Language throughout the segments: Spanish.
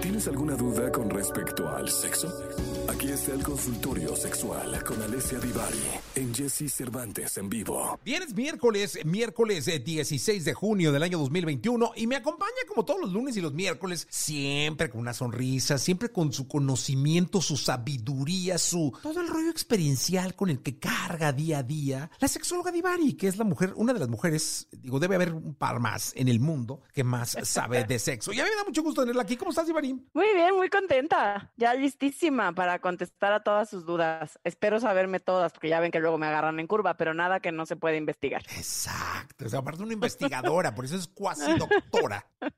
¿Tienes alguna duda con respecto al sexo? Aquí está el consultorio sexual con Alessia Divari en Jesse Cervantes en vivo. Viernes, miércoles, miércoles eh, 16 de junio del año 2021 y me acompaña como todos los lunes y los miércoles, siempre con una sonrisa, siempre con su conocimiento, su sabiduría, su todo el rollo experiencial con el que carga día a día, la sexóloga Divari, que es la mujer, una de las mujeres, digo, debe haber un par más en el mundo que más sabe de sexo. Y a mí me da mucho gusto tenerla aquí. ¿Cómo estás, Divari? Muy bien, muy contenta. Ya listísima para contestar a todas sus dudas. Espero saberme todas, porque ya ven que luego me agarran en curva, pero nada que no se puede investigar. Exacto. O sea, aparte una investigadora, por eso es cuasi doctora.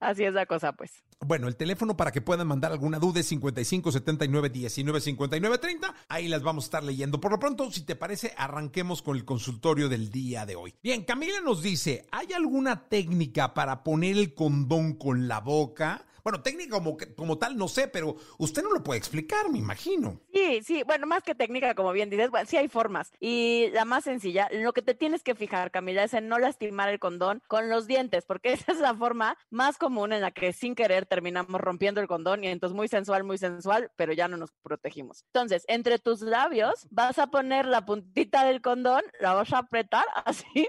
Así es la cosa, pues. Bueno, el teléfono para que puedan mandar alguna duda es 55 79 19 59 30. Ahí las vamos a estar leyendo. Por lo pronto, si te parece, arranquemos con el consultorio del día de hoy. Bien, Camila nos dice: ¿hay alguna técnica para poner el condón con la boca? Bueno, técnica como, como tal no sé, pero usted no lo puede explicar, me imagino. Sí, sí, bueno, más que técnica, como bien dices, bueno, sí hay formas. Y la más sencilla, lo que te tienes que fijar, Camila, es en no lastimar el condón con los dientes, porque esa es la forma más común en la que sin querer terminamos rompiendo el condón y entonces muy sensual, muy sensual, pero ya no nos protegimos. Entonces, entre tus labios vas a poner la puntita del condón, la vas a apretar así,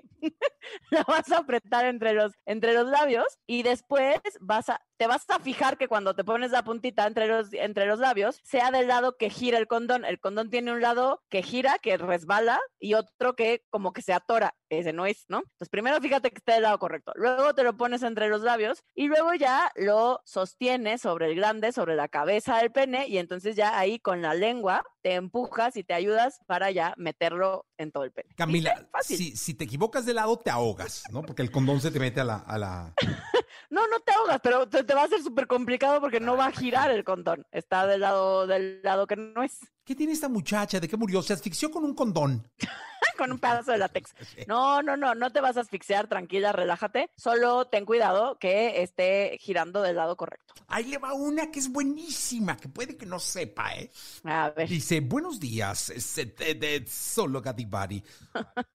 la vas a apretar entre los, entre los labios y después vas a, te vas a fijar que cuando te pones la puntita entre los, entre los labios, sea del lado que gira el condón. El condón tiene un lado que gira, que resbala, y otro que como que se atora. Ese no es, ¿no? Entonces, primero fíjate que esté del lado correcto. Luego te lo pones entre los labios y luego ya lo sostienes sobre el grande, sobre la cabeza del pene, y entonces ya ahí con la lengua te empujas y te ayudas para ya meterlo en todo el pene. Camila, si, si, te equivocas de lado, te ahogas, ¿no? Porque el condón se te mete a la... A la... no, no te ahogas, pero te, va a ser súper complicado porque no va a girar el condón. Está del lado, del lado que no es. ¿Qué tiene esta muchacha? ¿De qué murió? Se asfixió con un condón. con un pedazo de látex. No, no, no, no te vas a asfixiar, tranquila, relájate. Solo ten cuidado que esté girando del lado correcto. Ahí le va una que es buenísima, que puede que no sepa, ¿eh? A ver. Dice, buenos días, solo Gadibari.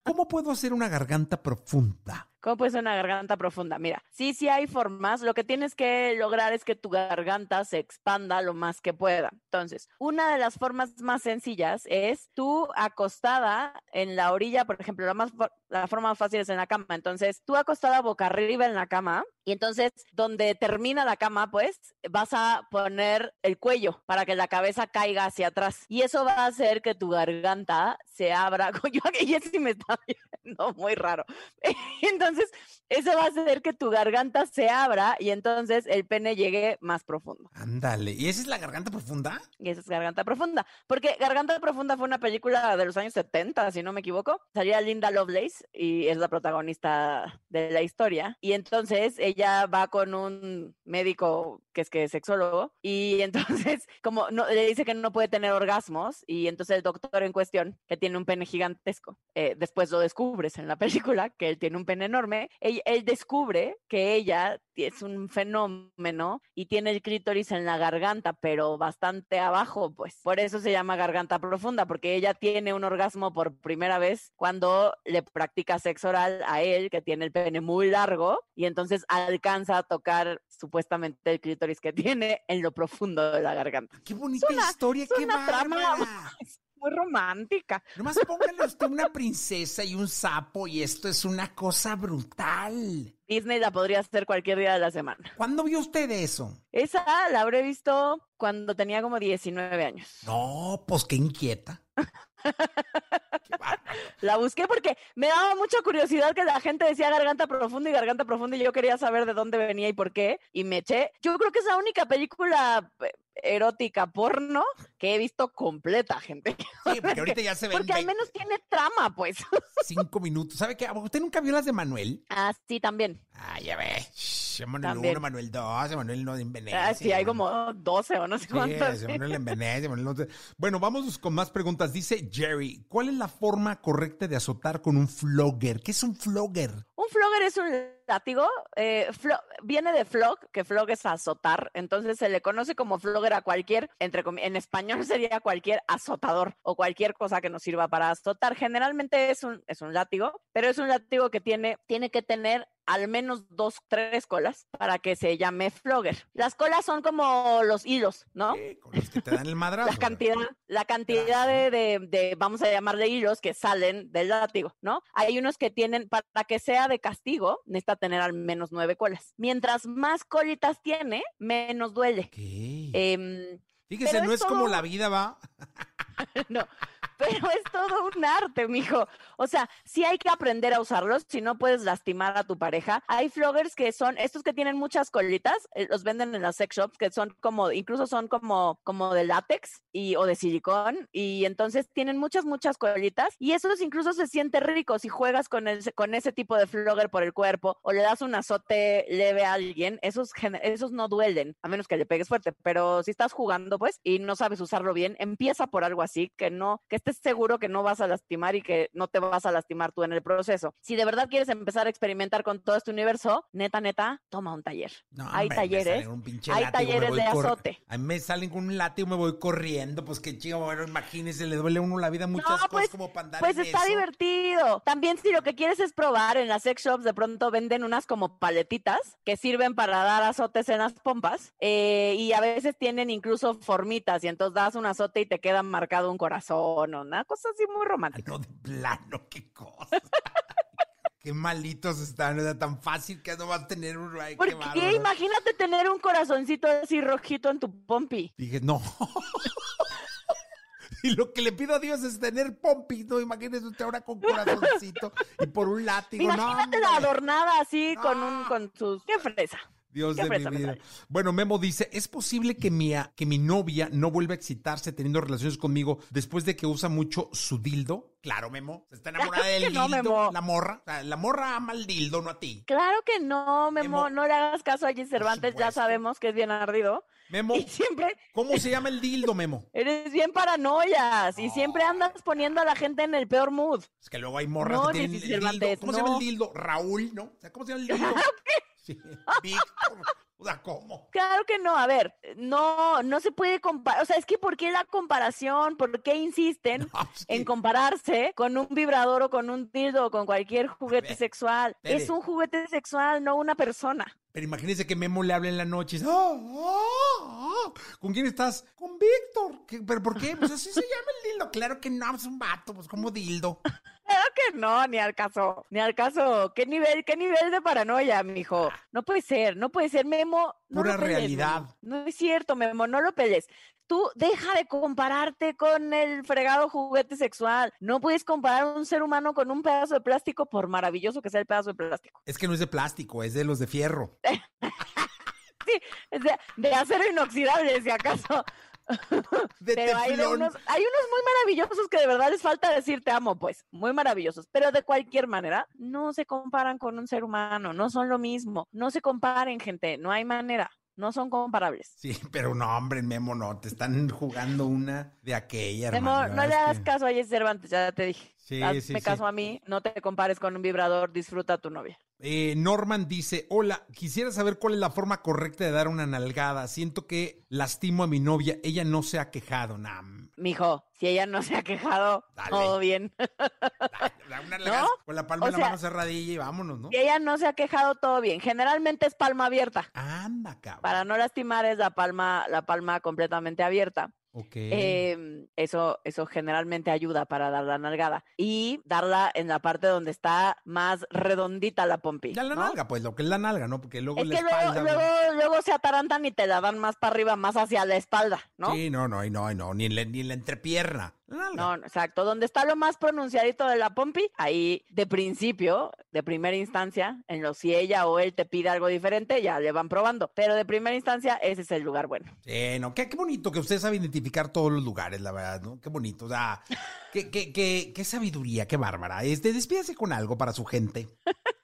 ¿Cómo puedo hacer una garganta profunda? ¿Cómo puede ser una garganta profunda? Mira, sí, sí hay formas. Lo que tienes que lograr es que tu garganta se expanda lo más que pueda. Entonces, una de las formas más sencillas es tú acostada en la orilla, por ejemplo, la, más, la forma más fácil es en la cama. Entonces, tú acostada boca arriba en la cama y entonces donde termina la cama, pues vas a poner el cuello para que la cabeza caiga hacia atrás. Y eso va a hacer que tu garganta se abra. Yo me está viendo muy raro. Entonces, eso va a hacer que tu garganta se abra y entonces el pene llegue más profundo. Ándale. ¿Y esa es la garganta profunda? Y esa es garganta profunda. Porque Garganta Profunda fue una película de los años 70, si no me equivoco. Salía Linda Lovelace y es la protagonista de la historia. Y entonces ella va con un médico que es que es sexólogo y entonces como no, le dice que no puede tener orgasmos y entonces el doctor en cuestión que tiene un pene gigantesco, eh, después lo descubres en la película que él tiene un pene enorme, él, él descubre que ella es un fenómeno y tiene el clítoris en la garganta, pero bastante abajo, pues. Por eso se llama garganta profunda, porque ella tiene un orgasmo por primera vez cuando le practica sexo oral a él, que tiene el pene muy largo, y entonces alcanza a tocar supuestamente el clítoris que tiene en lo profundo de la garganta. Qué bonita una, historia, qué bárbara muy romántica. Nomás póngale usted una princesa y un sapo y esto es una cosa brutal. Disney la podría hacer cualquier día de la semana. ¿Cuándo vio usted eso? Esa la habré visto cuando tenía como 19 años. No, pues qué inquieta. la busqué porque me daba mucha curiosidad que la gente decía garganta profunda y garganta profunda y yo quería saber de dónde venía y por qué y me eché. Yo creo que es la única película eh, erótica porno que he visto completa, gente. Sí, porque ahorita ya se ve. Porque al menos tiene trama, pues. Cinco minutos. ¿Sabe qué? ¿Usted nunca vio las de Manuel? Ah, sí, también. Ah, ya ve. Manuel 1, Manuel 2, Manuel no en Venecia. Ah, sí, hay como 12 o no sé cuántas. Sí, Manuel en Venecia, Manuel no Bueno, vamos con más preguntas. Dice Jerry, ¿cuál es la forma correcta de azotar con un flogger? ¿Qué es un flogger? Un flogger es un látigo. Eh, viene de flog, que flog es azotar, entonces se le conoce como flogger a cualquier, entre en español sería cualquier azotador o cualquier cosa que nos sirva para azotar. Generalmente es un, es un látigo, pero es un látigo que tiene, tiene que tener al menos dos, tres colas para que se llame flogger. Las colas son como los hilos, ¿no? con los que te dan el madrazo. la cantidad, la cantidad de, de, de, vamos a llamarle hilos que salen del látigo, ¿no? Hay unos que tienen, para que sea de castigo, necesita tener al menos nueve colas. Mientras más colitas tiene, menos duele. Em, Fíjese, no es, es como la vida va. no, pero es todo un arte, mijo. O sea, sí hay que aprender a usarlos, si no puedes lastimar a tu pareja. Hay floggers que son, estos que tienen muchas colitas, eh, los venden en las sex shops, que son como, incluso son como, como de látex y, o de silicón, y entonces tienen muchas, muchas colitas, y esos incluso se siente rico si juegas con, el, con ese tipo de flogger por el cuerpo, o le das un azote leve a alguien, esos, esos no duelen, a menos que le pegues fuerte, pero si estás jugando, pues, y no sabes usarlo bien, empieza por algo así, que no, que estés seguro que no vas a lastimar y que no te vas a lastimar tú en el proceso. Si de verdad quieres empezar a experimentar con todo este universo, neta, neta, toma un taller. No, hay hombre, talleres, un hay látigo, talleres de azote. A mí me salen con un látigo, me voy corriendo, pues qué chido, bueno, imagínese, le duele a uno la vida muchas No, cosas pues- como para andar Pues en está eso. divertido. También si lo que quieres es probar, en las sex shops de pronto venden unas como paletitas que sirven para dar azotes en las pompas eh, y a veces tienen incluso formitas y entonces das un azote y te queda marcado un corazón una cosa así muy romántica. No, de plano, qué cosa. qué malitos están, o sea, tan fácil que no vas a tener un... Ay, qué Porque bárbaro. imagínate tener un corazoncito así rojito en tu pompi. Dije, no. Y lo que le pido a Dios es tener pompis, ¿no? Imagínese usted ahora con corazoncito y por un látigo, no. Imagínate la hombre. adornada así con un No. con sus qué fresa. Dios de mi vida. Bueno, Memo dice, ¿es posible que mi, que mi novia no vuelva a excitarse teniendo relaciones conmigo después de que usa mucho su dildo? Claro, Memo. Está enamorada Claro del no, dildo. Memo. La morra. O sea, la morra ama el dildo, no a ti. Claro que no, Memo, Memo. no le hagas caso a Jess Cervantes, ya sabemos que es bien ardido. Memo, Y siempre ¿cómo se llama el dildo, Memo? eres bien paranoias y siempre andas poniendo a la gente en el peor mood. Es que luego hay morras No, que tienen el dildo. ¿Cómo se llama el dildo? Raúl, ¿no? O sea, ¿cómo se llama el dildo? Sí, Víctor. O sea, ¿cómo? Claro que no, a ver, no, no se puede comparar, o sea, es que ¿por qué la comparación? ¿Por qué insisten No, en compararse con un vibrador o con un dildo o con cualquier juguete ver, sexual? Es un juguete sexual, no una persona. Pero imagínese que Memo le habla en la noche y dice, "Ah, ah, ah". ¿con quién estás? Con Víctor. ¿Qué- ¿Pero por qué? Pues así se llama el dildo. Claro que no, es un vato, pues como dildo. No, ni al caso, ni al caso. ¿Qué nivel, qué nivel de paranoia, mijo? No puede ser, no puede ser, Memo. No Pura peles, realidad. Memo. No es cierto, Memo, no lo peles. Tú deja de compararte con el fregado juguete sexual. No puedes comparar un ser humano con un pedazo de plástico, por maravilloso que sea el pedazo de plástico. Es que no es de plástico, es de los de fierro. Es de, de acero inoxidable, si acaso. De Pero hay, unos, hay unos muy maravillosos que de verdad les falta decir te amo, pues, muy maravillosos. Pero de cualquier manera, no se comparan con un ser humano, no son lo mismo. No se comparen, gente, no hay manera, no son comparables. Sí, pero no, hombre, Memo, no. Te están jugando una de aquella, Memo, hermano. no le hagas que- caso a Jess Cervantes, ya te dije. Sí, Hazme sí, sí. caso a mí, no te compares con un vibrador, disfruta a tu novia. Eh, Norman dice, hola, quisiera saber cuál es la forma correcta de dar una nalgada. Siento que lastimo a mi novia, ella no se ha quejado. Nah, mm, Mijo, si ella no se ha quejado, Dale. todo bien. da- una nalgada ¿No? con la palma O de la sea- mano cerradilla y vámonos, ¿no? Si ella no se ha quejado, todo bien. Generalmente es palma abierta. Anda, cabrón. Para no lastimar es la palma, la palma completamente abierta. Eh, eso, eso generalmente ayuda para dar la nalgada. Y darla en la parte donde está más redondita la pompi. ya la ¿no? nalga, pues, lo que es la nalga, ¿no? Porque luego Es la que luego, espalda. luego, se atarantan y te la dan más para arriba, más hacia la espalda, ¿no? Sí, no, no, y no, y no, ni en la, ni en la entrepierna. No, no, exacto. Donde está lo más pronunciadito de la pompi, ahí de principio, de primera instancia, en lo si ella o él te pide algo diferente, ya le van probando. Pero de primera instancia, ese es el lugar bueno. Sí, no, qué, qué bonito que usted sabe identificar todos los lugares, la verdad, ¿no? Qué bonito, o sea, qué, qué, qué, qué sabiduría, qué bárbara. Este, despídase con algo para su gente.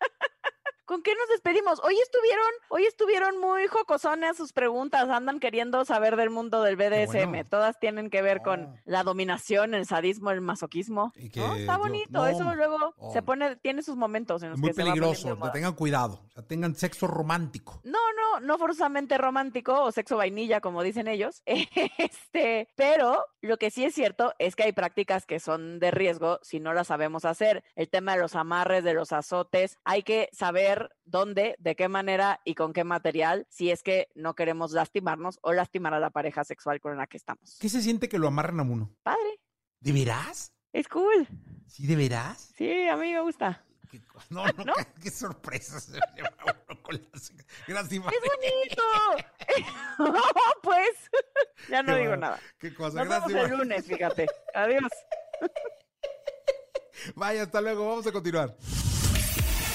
¿Con ¿con qué nos despedimos? Hoy estuvieron, hoy estuvieron muy jocosones sus preguntas, andan queriendo saber del mundo del BDSM. bueno. Todas tienen que ver con Oh. la dominación, el sadismo, el masoquismo. Y que ¿no? Está yo- bonito, no, eso luego oh. se pone, tiene sus momentos en los Es muy que se va peligroso, moda. tengan cuidado, o sea, tengan sexo romántico. No, no, no forzosamente romántico o sexo vainilla, como dicen ellos. Este, pero lo que sí es cierto es que hay prácticas que son de riesgo si no las sabemos hacer. El tema de los amarres, de los azotes, hay que saber dónde, de qué manera y con qué material, si es que no queremos lastimarnos o lastimar a la pareja sexual con la que estamos. ¿Qué se siente que lo amarran a uno? Padre, ¿De veras? es cool. ¿Sí, de veras? Sí, a mí me gusta. ¿Qué co- no, no, ¿No? Qué, qué sorpresa se lleva uno con las... Gracias. ¡Es bonito! pues, ya no Qué digo bueno. nada. Qué cosa, Nos vemos gracias. el Iván. lunes, fíjate. Adiós. Vaya, hasta luego, vamos a continuar.